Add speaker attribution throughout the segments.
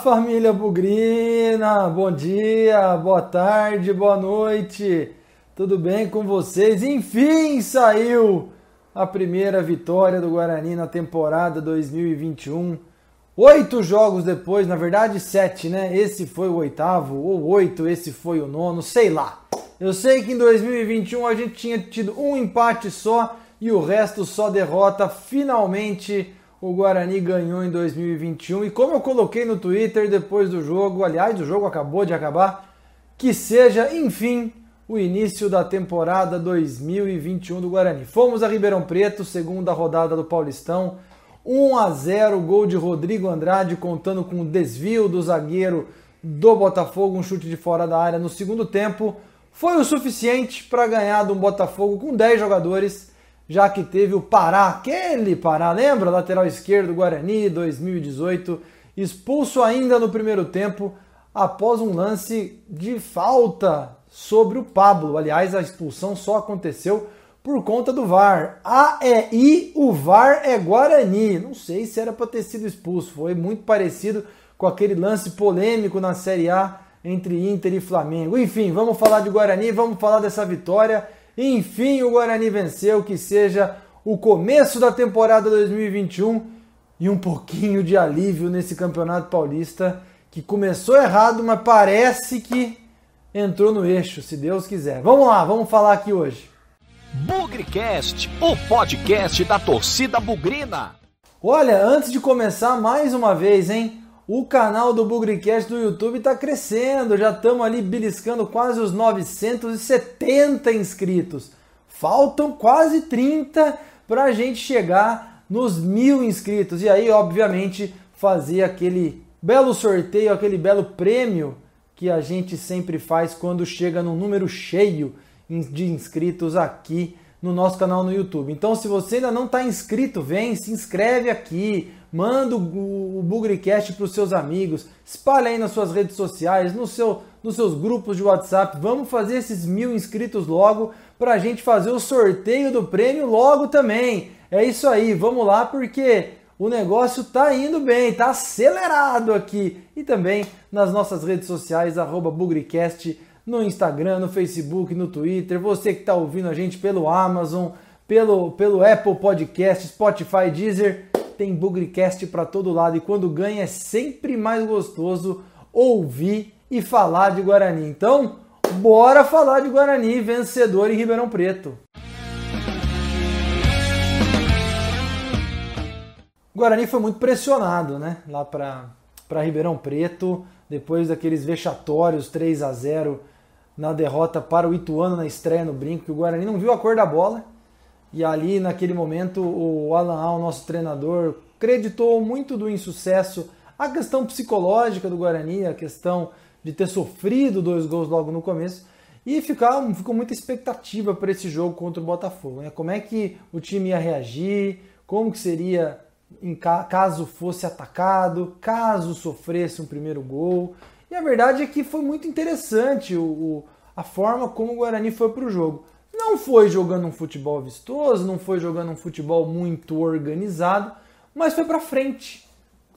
Speaker 1: família Bugrina! Bom dia, boa tarde, boa noite! Tudo bem com vocês? Enfim, saiu a primeira vitória do Guarani na temporada 2021. Oito jogos depois, na verdade sete, né? Esse foi o oitavo, ou oito, esse foi o nono, sei lá. Eu sei que em 2021 a gente tinha tido um empate só e o resto só derrota. Finalmente o Guarani ganhou em 2021. E como eu coloquei no Twitter depois do jogo, aliás, o jogo acabou de acabar, que seja, enfim, o início da temporada 2021 do Guarani. Fomos a Ribeirão Preto, segunda rodada do Paulistão. 1 a 0, gol de Rodrigo Andrade, contando com o desvio do zagueiro do Botafogo, um chute de fora da área no segundo tempo. Foi o suficiente para ganhar do Botafogo com 10 jogadores já que teve o Pará, aquele Pará, lembra? Lateral esquerdo, Guarani, 2018, expulso ainda no primeiro tempo após um lance de falta sobre o Pablo. Aliás, a expulsão só aconteceu por conta do VAR. A é I, o VAR é Guarani. Não sei se era para ter sido expulso, foi muito parecido com aquele lance polêmico na Série A entre Inter e Flamengo. Enfim, vamos falar de Guarani, vamos falar dessa vitória enfim, o Guarani venceu, que seja o começo da temporada 2021 e um pouquinho de alívio nesse Campeonato Paulista que começou errado, mas parece que entrou no eixo, se Deus quiser. Vamos lá, vamos falar aqui hoje.
Speaker 2: Bugrecast, o podcast da torcida bugrina.
Speaker 1: Olha, antes de começar mais uma vez, hein? O canal do Bugricast do YouTube está crescendo, já estamos ali beliscando quase os 970 inscritos. Faltam quase 30 para a gente chegar nos mil inscritos. E aí, obviamente, fazer aquele belo sorteio, aquele belo prêmio que a gente sempre faz quando chega num número cheio de inscritos aqui no nosso canal no YouTube. Então, se você ainda não está inscrito, vem, se inscreve aqui, manda o, Bugricast para os seus amigos, espalha aí nas suas redes sociais, no seu, nos seus grupos de WhatsApp. Vamos fazer esses mil inscritos logo para a gente fazer o sorteio do prêmio logo também. É isso aí, vamos lá porque o negócio tá indo bem, tá acelerado aqui. E também nas nossas redes sociais, Bugricast no Instagram, no Facebook, no Twitter, você que está ouvindo a gente pelo Amazon, pelo, pelo Apple Podcast, Spotify, Deezer, tem Bugrecast para todo lado e quando ganha é sempre mais gostoso ouvir e falar de Guarani. Então, bora falar de Guarani, vencedor em Ribeirão Preto. O Guarani foi muito pressionado, né? Lá para Ribeirão Preto, depois daqueles vexatórios 3 a 0 na derrota para o Ituano na estreia no Brinco, que o Guarani não viu a cor da bola. E ali, naquele momento, o Alan Al, nosso treinador, creditou muito do insucesso a questão psicológica do Guarani, a questão de ter sofrido dois gols logo no começo. E ficou, ficou muita expectativa para esse jogo contra o Botafogo. Né? Como é que o time ia reagir, como que seria caso fosse atacado, caso sofresse um primeiro gol. E a verdade é que foi muito interessante o, o a forma como o Guarani foi para o jogo. Não foi jogando um futebol vistoso, não foi jogando um futebol muito organizado, mas foi para frente.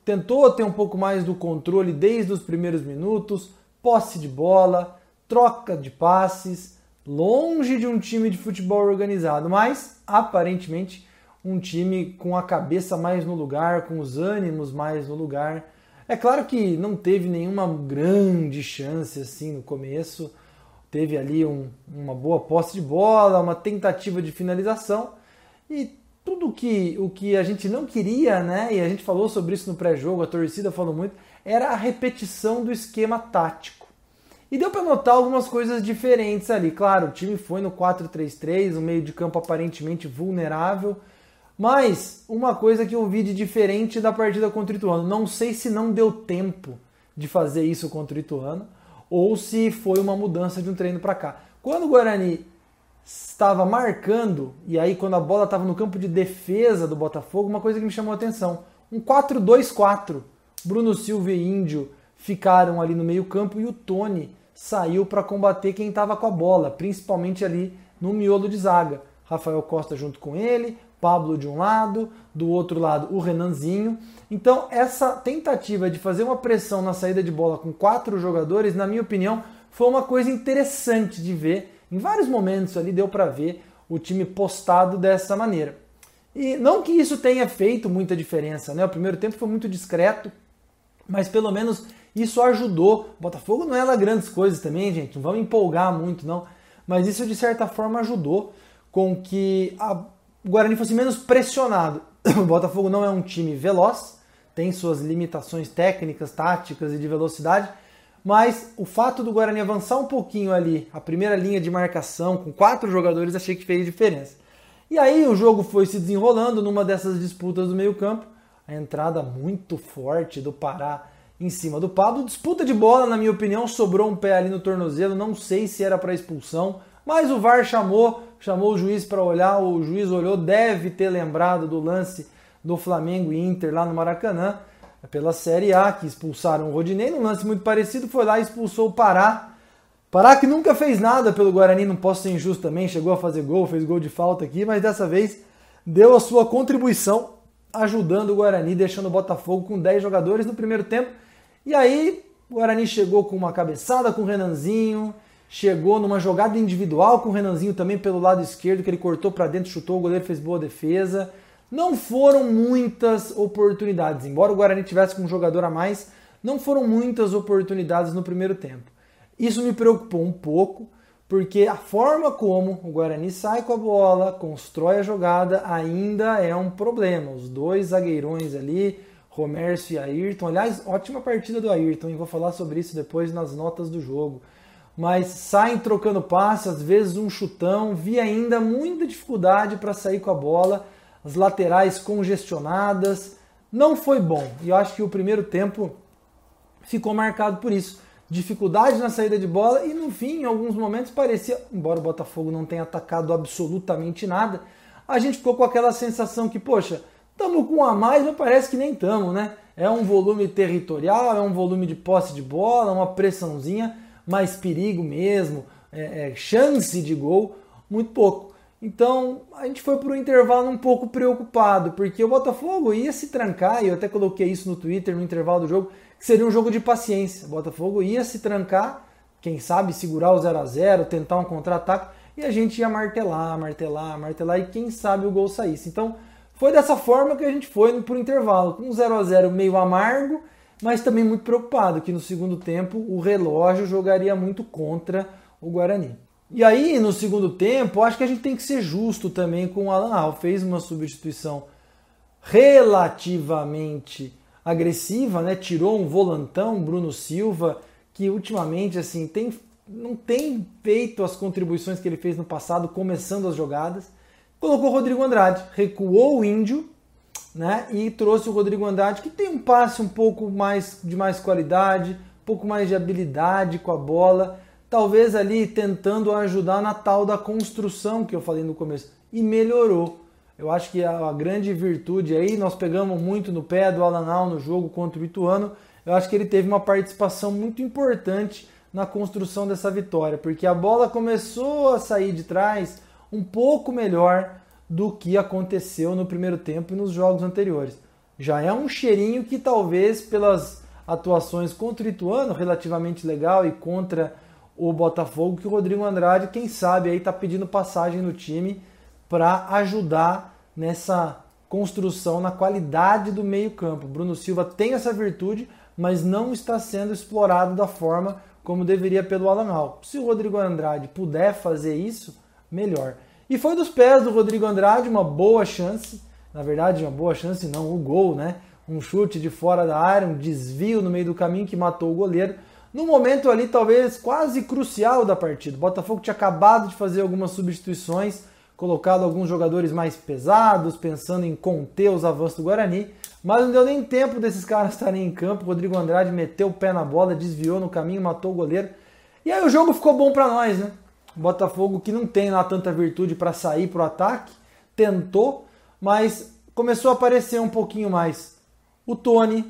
Speaker 1: Tentou ter um pouco mais do controle desde os primeiros minutos, posse de bola, troca de passes, longe de um time de futebol organizado, mas aparentemente um time com a cabeça mais no lugar, com os ânimos mais no lugar é claro que não teve nenhuma grande chance assim no começo. Teve ali um, uma boa posse de bola, uma tentativa de finalização e tudo que, o que a gente não queria, né? E a gente falou sobre isso no pré-jogo, a torcida falou muito, era a repetição do esquema tático. E deu para notar algumas coisas diferentes ali. Claro, o time foi no 4-3-3, um meio de campo aparentemente vulnerável mas uma coisa que eu vi de diferente da partida contra o Ituano, não sei se não deu tempo de fazer isso contra o Ituano ou se foi uma mudança de um treino para cá. Quando o Guarani estava marcando, e aí quando a bola estava no campo de defesa do Botafogo, uma coisa que me chamou a atenção, um 4-2-4. Bruno Silva e Índio ficaram ali no meio-campo e o Tony saiu para combater quem estava com a bola, principalmente ali no miolo de zaga. Rafael Costa junto com ele, Pablo de um lado, do outro lado o Renanzinho. Então, essa tentativa de fazer uma pressão na saída de bola com quatro jogadores, na minha opinião, foi uma coisa interessante de ver. Em vários momentos ali deu para ver o time postado dessa maneira. E não que isso tenha feito muita diferença, né? O primeiro tempo foi muito discreto, mas pelo menos isso ajudou. O Botafogo não é lá grandes coisas também, gente, não vamos empolgar muito não, mas isso de certa forma ajudou com que a, o Guarani fosse menos pressionado. O Botafogo não é um time veloz, tem suas limitações técnicas, táticas e de velocidade, mas o fato do Guarani avançar um pouquinho ali, a primeira linha de marcação com quatro jogadores, achei que fez diferença. E aí o jogo foi se desenrolando numa dessas disputas do meio-campo, a entrada muito forte do Pará em cima do Pablo. Disputa de bola, na minha opinião, sobrou um pé ali no tornozelo, não sei se era para expulsão, mas o VAR chamou, chamou o juiz para olhar, o juiz olhou, deve ter lembrado do lance do Flamengo e Inter lá no Maracanã, pela Série A, que expulsaram o Rodinei, num lance muito parecido, foi lá e expulsou o Pará. Pará que nunca fez nada pelo Guarani, não posso ser injusto também, chegou a fazer gol, fez gol de falta aqui, mas dessa vez deu a sua contribuição ajudando o Guarani, deixando o Botafogo com 10 jogadores no primeiro tempo. E aí o Guarani chegou com uma cabeçada com o Renanzinho, chegou numa jogada individual com o Renanzinho também pelo lado esquerdo, que ele cortou para dentro, chutou, o goleiro fez boa defesa. Não foram muitas oportunidades, embora o Guarani tivesse com um jogador a mais, não foram muitas oportunidades no primeiro tempo. Isso me preocupou um pouco, porque a forma como o Guarani sai com a bola, constrói a jogada, ainda é um problema. Os dois zagueirões ali, Romércio e Ayrton. Aliás, ótima partida do Ayrton, e vou falar sobre isso depois nas notas do jogo. Mas saem trocando passes, às vezes um chutão. Vi ainda muita dificuldade para sair com a bola, as laterais congestionadas. Não foi bom. E eu acho que o primeiro tempo ficou marcado por isso dificuldade na saída de bola e no fim, em alguns momentos, parecia, embora o Botafogo não tenha atacado absolutamente nada, a gente ficou com aquela sensação que, poxa, estamos com um a mais, mas parece que nem estamos, né? É um volume territorial, é um volume de posse de bola, uma pressãozinha, mais perigo mesmo, é, é, chance de gol, muito pouco. Então a gente foi para o intervalo um pouco preocupado, porque o Botafogo ia se trancar, e eu até coloquei isso no Twitter no intervalo do jogo, que seria um jogo de paciência. O Botafogo ia se trancar, quem sabe segurar o 0 a 0 tentar um contra-ataque, e a gente ia martelar, martelar, martelar, e quem sabe o gol saísse. Então, foi dessa forma que a gente foi por intervalo, com um 0 a 0 meio amargo, mas também muito preocupado, que no segundo tempo o relógio jogaria muito contra o Guarani. E aí, no segundo tempo, acho que a gente tem que ser justo também com o Alan Al. Fez uma substituição relativamente agressiva, né? Tirou um volantão, Bruno Silva, que ultimamente assim tem, não tem feito as contribuições que ele fez no passado, começando as jogadas. Colocou Rodrigo Andrade, recuou o Índio, né? E trouxe o Rodrigo Andrade, que tem um passe um pouco mais de mais qualidade, um pouco mais de habilidade com a bola, talvez ali tentando ajudar na tal da construção que eu falei no começo. E melhorou. Eu acho que a, a, grande virtude aí, nós pegamos muito no pé do Alanal no jogo contra o Ituano. Eu acho que ele teve uma participação muito importante na construção dessa vitória, porque a bola começou a sair de trás um pouco melhor do que aconteceu no primeiro tempo e nos jogos anteriores. Já é um cheirinho que talvez pelas atuações contra o Ituano, relativamente legal, e contra o Botafogo, que o Rodrigo Andrade, quem sabe aí está pedindo passagem no time para ajudar nessa construção, na qualidade do meio-campo. Bruno Silva tem essa virtude, mas não está sendo explorado da forma como deveria pelo Alan Hall. Se o Rodrigo Andrade puder fazer isso, melhor. E foi dos pés do Rodrigo Andrade uma boa chance, na verdade, uma boa chance não, o gol, né? Um chute de fora da área, um desvio no meio do caminho que matou o goleiro. No momento ali, talvez quase crucial da partida. O Botafogo tinha acabado de fazer algumas substituições colocado alguns jogadores mais pesados, pensando em conter os avanços do Guarani, mas não deu nem tempo desses caras estarem em campo. Rodrigo Andrade meteu o pé na bola, desviou no caminho, matou o goleiro. E aí o jogo ficou bom para nós, né? O Botafogo que não tem lá tanta virtude para sair pro ataque, tentou, mas começou a aparecer um pouquinho mais o Tony,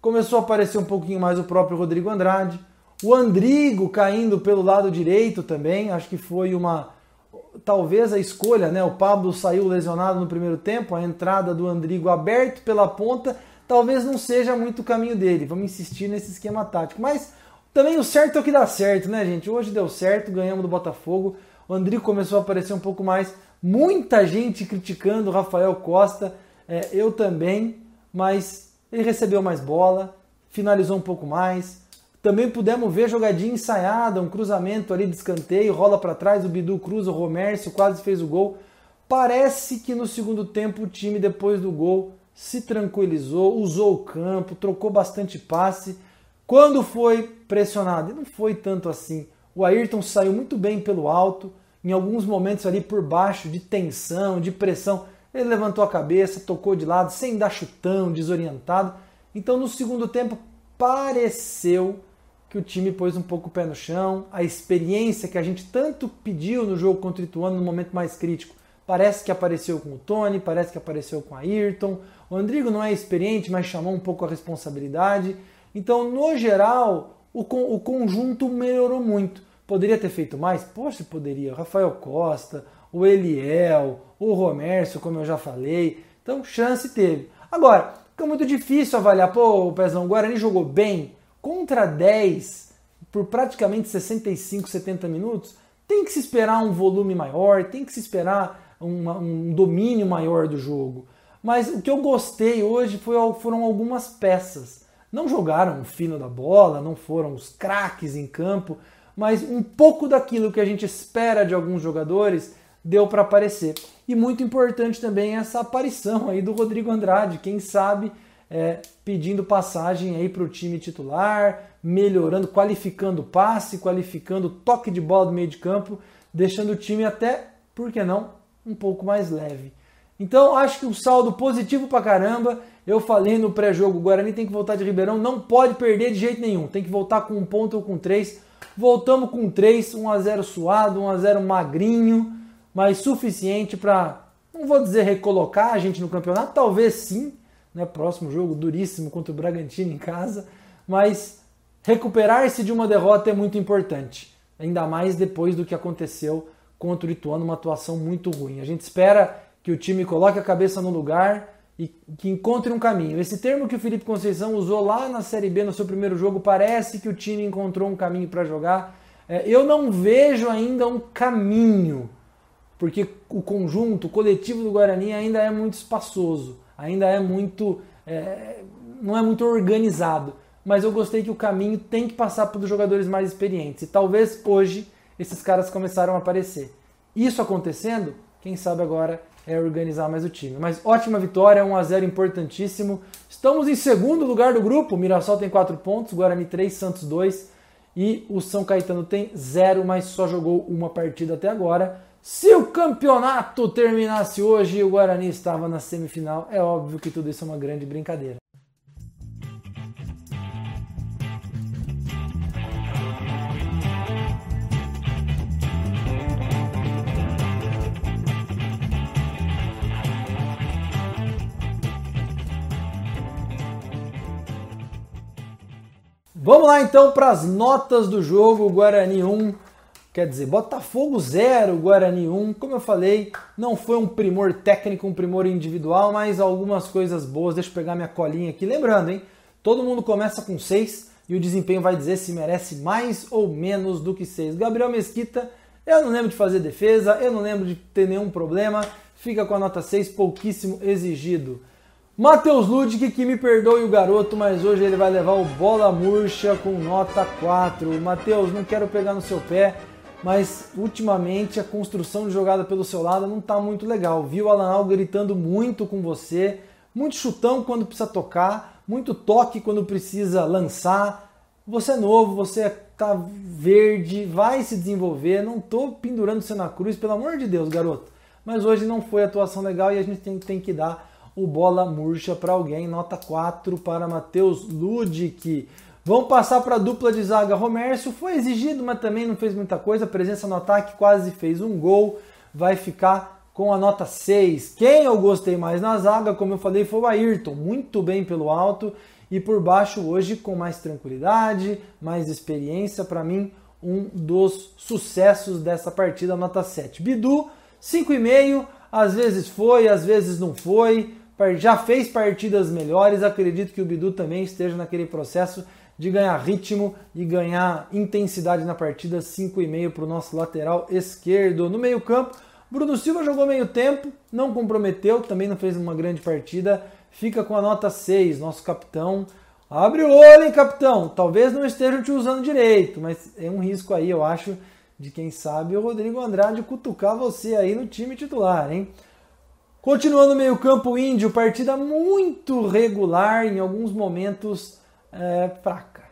Speaker 1: começou a aparecer um pouquinho mais o próprio Rodrigo Andrade, o Andrigo caindo pelo lado direito também, acho que foi uma talvez a escolha, né? O Pablo saiu lesionado no primeiro tempo, a entrada do Andrigo aberto pela ponta, talvez não seja muito o caminho dele. Vamos insistir nesse esquema tático. Mas também o certo é o que dá certo, né, gente? Hoje deu certo, ganhamos do Botafogo. O Andrigo começou a aparecer um pouco mais. Muita gente criticando o Rafael Costa, é, eu também, mas ele recebeu mais bola, finalizou um pouco mais. Também pudemos ver jogadinha ensaiada, um cruzamento ali de escanteio, rola para trás, o Bidu cruza, o Romércio quase fez o gol. Parece que no segundo tempo o time, depois do gol, se tranquilizou, usou o campo, trocou bastante passe. Quando foi pressionado, e não foi tanto assim. O Ayrton saiu muito bem pelo alto, em alguns momentos ali por baixo, de tensão, de pressão. Ele levantou a cabeça, tocou de lado, sem dar chutão, desorientado. Então no segundo tempo pareceu que o time pôs um pouco o pé no chão, a experiência que a gente tanto pediu no jogo contra o Ituano no momento mais crítico, parece que apareceu com o Tony, parece que apareceu com a Ayrton. O Andrigo não é experiente, mas chamou um pouco a responsabilidade. Então, no geral, o, o conjunto melhorou muito. Poderia ter feito mais? Poxa, poderia. Rafael Costa, o Eliel, o Romércio, como eu já falei. Então, chance teve. Agora, fica muito difícil avaliar. Pô, o Pezão, o Guarani jogou bem contra 10 por praticamente 65, 70 minutos, tem que se esperar um volume maior, tem que se esperar uma, um domínio maior do jogo. Mas o que eu gostei hoje foi, foram algumas peças. Não jogaram o fino da bola, não foram os craques em campo, mas um pouco daquilo que a gente espera de alguns jogadores deu para aparecer. E muito importante também essa aparição aí do Rodrigo Andrade, quem sabe é, pedindo passagem aí para o time titular, melhorando, qualificando o passe, qualificando o toque de bola do meio de campo, deixando o time até, por que não, um pouco mais leve. Então acho que um saldo positivo para caramba. Eu falei no pré-jogo, o Guarani tem que voltar de Ribeirão, não pode perder de jeito nenhum, tem que voltar com um ponto ou com três. Voltamos com três, 1 a 0 suado, 1 a 0 magrinho, mas suficiente para, não vou dizer recolocar a gente no campeonato, talvez sim, né? Próximo jogo duríssimo contra o Bragantino em casa, mas recuperar-se de uma derrota é muito importante, ainda mais depois do que aconteceu contra o Ituano, uma atuação muito ruim. A gente espera que o time coloque a cabeça no lugar e que encontre um caminho. Esse termo que o Felipe Conceição usou lá na Série B no seu primeiro jogo, parece que o time encontrou um caminho para jogar. É, eu não vejo ainda um caminho, porque o conjunto, o coletivo do Guarani ainda é muito espaçoso ainda é muito. É, não é muito organizado. Mas eu gostei que o caminho tem que passar pelos jogadores mais experientes. E talvez hoje esses caras começaram a aparecer. Isso acontecendo, quem sabe agora é organizar mais o time. Mas ótima vitória, 1 a 0 importantíssimo. Estamos em segundo lugar do grupo. Mirassol tem 4 pontos, Guarani 3, Santos 2 e o São Caetano tem 0, mas só jogou uma partida até agora. Se o campeonato terminasse hoje e o Guarani estava na semifinal, é óbvio que tudo isso é uma grande brincadeira. Vamos lá então para as notas do jogo. Guarani 1, Quer dizer, Botafogo 0, Guarani 1. Como eu falei, não foi um primor técnico, um primor individual, mas algumas coisas boas. Deixa eu pegar minha colinha aqui. Lembrando, hein? Todo mundo começa com 6 e o desempenho vai dizer se merece mais ou menos do que 6. Gabriel Mesquita, eu não lembro de fazer defesa, eu não lembro de ter nenhum problema. Fica com a nota 6, pouquíssimo exigido. Matheus Ludic, que me perdoe o garoto, mas hoje ele vai levar o bola murcha com nota 4. Matheus, não quero pegar no seu pé mas ultimamente a construção de jogada pelo seu lado não está muito legal. Viu o Alan gritando muito com você, muito chutão quando precisa tocar, muito toque quando precisa lançar. Você é novo, você tá verde, vai se desenvolver. Não tô pendurando você na cruz, pelo amor de Deus, garoto. Mas hoje não foi atuação legal e a gente tem, tem que dar o bola murcha para alguém. Nota 4 para Matheus Ludic. Vamos passar para a dupla de zaga. Romércio foi exigido, mas também não fez muita coisa. Presença no ataque, quase fez um gol. Vai ficar com a nota 6. Quem eu gostei mais na zaga, como eu falei, foi o Ayrton. Muito bem pelo alto e por baixo hoje com mais tranquilidade, mais experiência. Para mim, um dos sucessos dessa partida, nota 7. Bidu, 5,5, às vezes foi, às vezes não foi, já fez partidas melhores, acredito que o Bidu também esteja naquele processo de ganhar ritmo e ganhar intensidade na partida, 5,5 para o nosso lateral esquerdo. No meio campo, Bruno Silva jogou meio tempo, não comprometeu, também não fez uma grande partida, fica com a nota 6, nosso capitão. Abre o olho, hein, capitão? Talvez não estejam te usando direito, mas é um risco aí, eu acho, de quem sabe o Rodrigo Andrade cutucar você aí no time titular, hein? Continuando no meio-campo, Índio, partida muito regular, em alguns momentos é, fraca.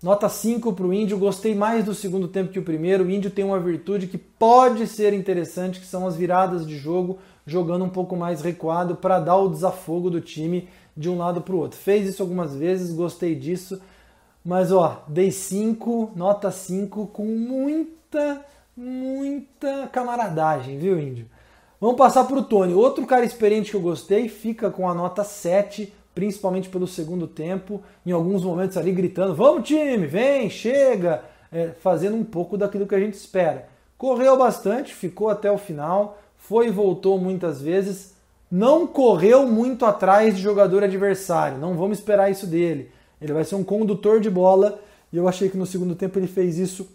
Speaker 1: Nota 5 para o Índio, gostei mais do segundo tempo que o primeiro. O Índio tem uma virtude que pode ser interessante, que são as viradas de jogo, jogando um pouco mais recuado para dar o desafogo do time de um lado para o outro. Fez isso algumas vezes, gostei disso. Mas ó, dei 5, nota 5 com muita, muita camaradagem, viu, Índio? Vamos passar para o Tony. Outro cara experiente que eu gostei, fica com a nota 7 principalmente pelo segundo tempo, em alguns momentos ali gritando: vamos time, vem, chega, é, fazendo um pouco daquilo que a gente espera. Correu bastante, ficou até o final, foi e voltou muitas vezes, não correu muito atrás de jogador adversário, não vamos esperar isso dele. Ele vai ser um condutor de bola e eu achei que no segundo tempo ele fez isso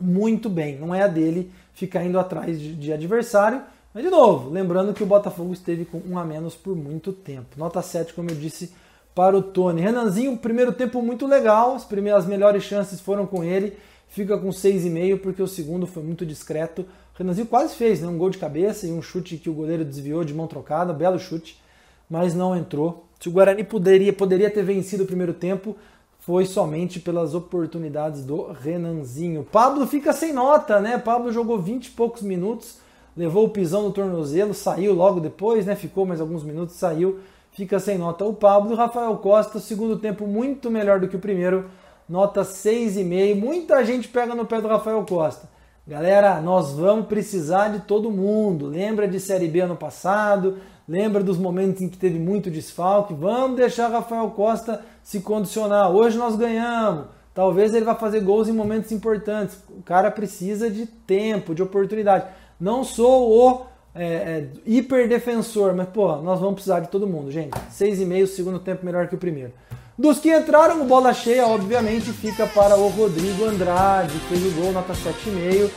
Speaker 1: muito bem. Não é a dele ficar indo atrás de, de adversário mas, de novo, lembrando que o Botafogo esteve com um a menos por muito tempo. Nota 7, como eu disse, para o Tony. Renanzinho, primeiro tempo muito legal, as primeiras melhores chances foram com ele, fica com 6,5 porque o segundo foi muito discreto. O Renanzinho quase fez né? um gol de cabeça e um chute que o goleiro desviou de mão trocada, belo chute, mas não entrou. Se o Guarani poderia, poderia ter vencido o primeiro tempo, foi somente pelas oportunidades do Renanzinho. Pablo fica sem nota, né? Pablo jogou 20 e poucos minutos levou o pisão no tornozelo, saiu logo depois, né? Ficou mais alguns minutos, saiu, fica sem nota. O Pablo, Rafael Costa, segundo tempo muito melhor do que o primeiro, nota 6,5. Muita gente pega no pé do Rafael Costa. Galera, nós vamos precisar de todo mundo. Lembra de Série B ano passado? Lembra dos momentos em que teve muito desfalque? Vamos deixar Rafael Costa se condicionar. Hoje nós ganhamos. Talvez ele vá fazer gols em momentos importantes. O cara precisa de tempo, de oportunidade. Não sou o é, é, hiperdefensor, mas pô, nós vamos precisar de todo mundo, gente. 6,5, segundo tempo melhor que o primeiro. Dos que entraram, o bola cheia, obviamente, fica para o Rodrigo Andrade, que fez o gol, nota 7,5.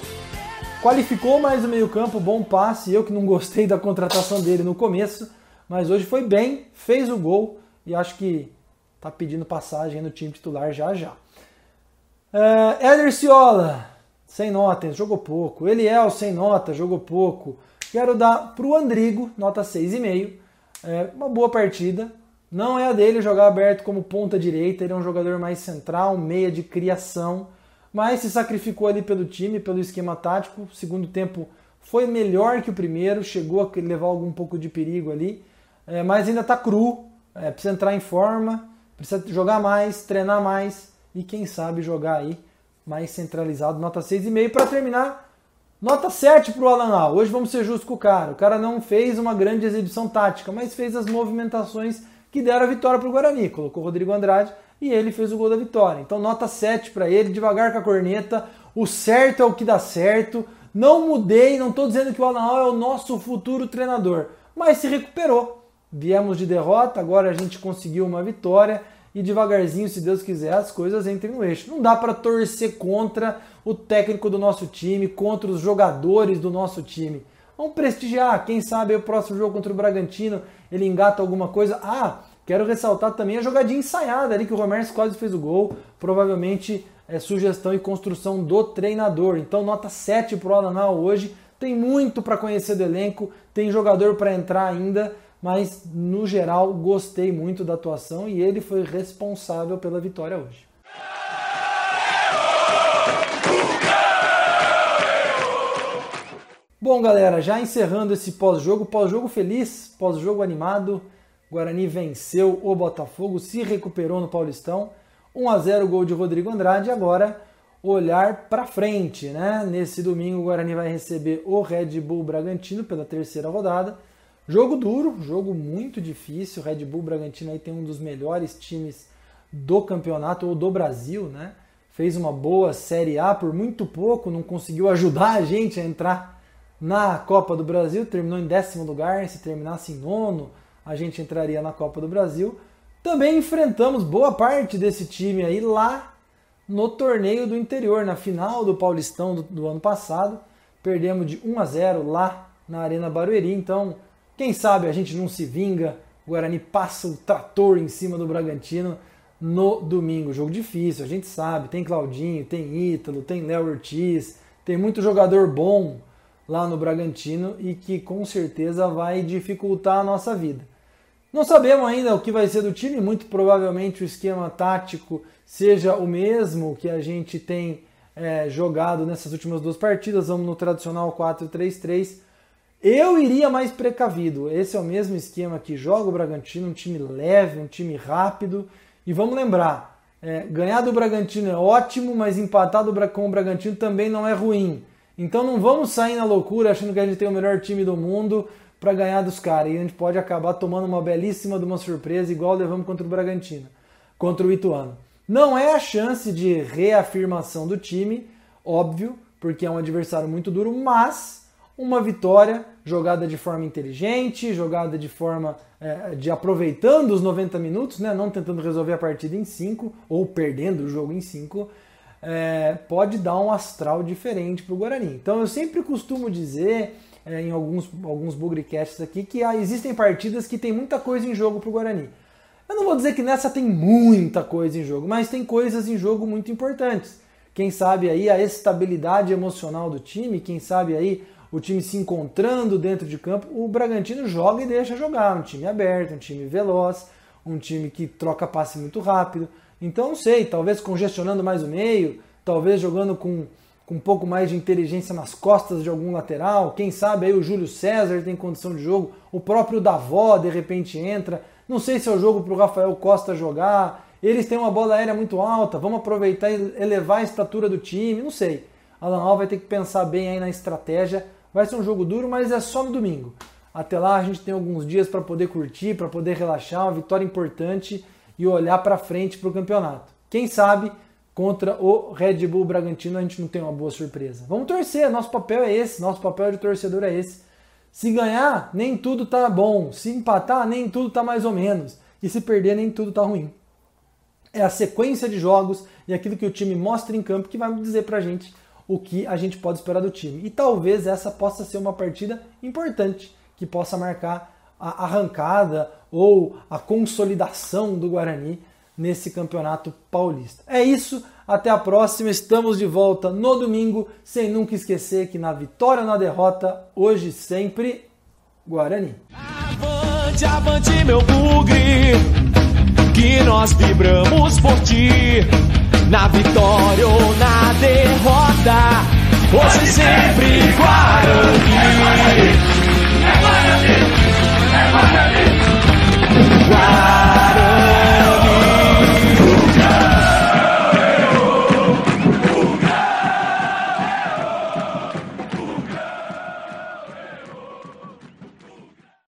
Speaker 1: Qualificou mais o meio-campo, bom passe. Eu que não gostei da contratação dele no começo, mas hoje foi bem, fez o gol e acho que tá pedindo passagem no time titular já já. É, Éder Ciola, sem nota, jogou pouco. Eliel, sem nota, jogou pouco. Quero dar para o Andrigo, nota 6,5. É uma boa partida. Não é a dele jogar aberto como ponta direita, ele é um jogador mais central, meia de criação, mas se sacrificou ali pelo time, pelo esquema tático. segundo tempo foi melhor que o primeiro, chegou a levar algum pouco de perigo ali, é, mas ainda está cru, é, precisa entrar em forma, precisa jogar mais, treinar mais e quem sabe jogar aí mais centralizado, nota 6,5. Para terminar, nota 7 para o Alan Al. Hoje vamos ser justos com o cara. O cara não fez uma grande exibição tática, mas fez as movimentações que deram a vitória para o Guarani. Colocou o Rodrigo Andrade e ele fez o gol da vitória. Então, nota 7 para ele, devagar com a corneta. O certo é o que dá certo. Não mudei, não estou dizendo que o Alan Al é o nosso futuro treinador, mas se recuperou. Viemos de derrota, agora a gente conseguiu uma vitória e devagarzinho, se Deus quiser, as coisas entrem no eixo. Não dá para torcer contra o técnico do nosso time, contra os jogadores do nosso time. Vamos prestigiar, quem sabe o próximo jogo contra o Bragantino ele engata alguma coisa. Ah, quero ressaltar também a jogadinha ensaiada ali que o Romero quase fez o gol, provavelmente é sugestão e construção do treinador. Então nota 7 pro Alanal hoje. Tem muito para conhecer do elenco, tem jogador para entrar ainda mas no geral gostei muito da atuação e ele foi responsável pela vitória hoje. Bom, galera, já encerrando esse pós-jogo, pós-jogo feliz, pós-jogo animado. Guarani venceu o Botafogo, se recuperou no Paulistão. 1 a 0 gol de Rodrigo Andrade. Agora olhar para frente, né? Nesse domingo o Guarani vai receber o Red Bull Bragantino pela terceira rodada. Jogo duro, jogo muito difícil. Red Bull Bragantino aí tem um dos melhores times do campeonato ou do Brasil, né? fez uma boa Série A por muito pouco, não conseguiu ajudar a gente a entrar na Copa do Brasil, terminou em décimo lugar, se terminasse em nono, a gente entraria na Copa do Brasil. Também enfrentamos boa parte desse time aí lá no torneio do interior, na final do Paulistão do, do ano passado. Perdemos de 1 a 0 lá na Arena Barueri, então quem sabe a gente não se vinga, o Guarani passa o trator em cima do Bragantino no domingo. Jogo difícil, a gente sabe. Tem Claudinho, tem Ítalo, tem Léo Ortiz, tem muito jogador bom lá no Bragantino e que com certeza vai dificultar a nossa vida. Não sabemos ainda o que vai ser do time, muito provavelmente o esquema tático seja o mesmo que a gente tem é, jogado nessas últimas duas partidas. Vamos no tradicional 4-3-3. Eu iria mais precavido. Esse é o mesmo esquema que joga o Bragantino, um time leve, um time rápido e vamos lembrar, é, ganhar do Bragantino é ótimo, mas empatar do, com o Bragantino também não é ruim. Então não vamos sair na loucura achando que a gente tem o melhor time do mundo para ganhar dos caras. E a gente pode acabar tomando uma belíssima de uma surpresa, igual levamos contra o Bragantino, contra o Ituano. Não é a chance de reafirmação do time, óbvio, porque é um adversário muito duro, mas uma vitória jogada de forma inteligente, jogada de forma é, de aproveitando os 90 minutos, né, não tentando resolver a partida em 5 ou perdendo o jogo em 5, é, pode dar um astral diferente para o Guarani. Então eu sempre costumo dizer é, em alguns, alguns bugricasts aqui que ah, existem partidas que tem muita coisa em jogo para o Guarani. Eu não vou dizer que nessa tem muita coisa em jogo, mas tem coisas em jogo muito importantes. Quem sabe aí a estabilidade emocional do time, quem sabe aí o time se encontrando dentro de campo, o Bragantino joga e deixa jogar. Um time aberto, um time veloz, um time que troca passe muito rápido. Então, não sei, talvez congestionando mais o meio, talvez jogando com, com um pouco mais de inteligência nas costas de algum lateral. Quem sabe aí o Júlio César tem condição de jogo, o próprio Davó de repente entra. Não sei se é o jogo para o Rafael Costa jogar. Eles têm uma bola aérea muito alta, vamos aproveitar e elevar a estatura do time. Não sei. Alan Al vai ter que pensar bem aí na estratégia Vai ser um jogo duro, mas é só no domingo. Até lá a gente tem alguns dias para poder curtir, para poder relaxar, uma vitória importante e olhar para frente para o campeonato. Quem sabe contra o Red Bull Bragantino a gente não tem uma boa surpresa. Vamos torcer, nosso papel é esse, nosso papel de torcedor é esse. Se ganhar, nem tudo tá bom. Se empatar, nem tudo tá mais ou menos. E se perder, nem tudo tá ruim. É a sequência de jogos e aquilo que o time mostra em campo que vai dizer pra gente o que a gente pode esperar do time. E talvez essa possa ser uma partida importante, que possa marcar a arrancada ou a consolidação do Guarani nesse campeonato paulista. É isso, até a próxima. Estamos de volta no domingo, sem nunca esquecer que na vitória ou na derrota, hoje sempre, Guarani.
Speaker 2: Avante, avante, meu bugre, que nós vibramos por ti na vitória ou na derrota. Hoje sempre Guarani.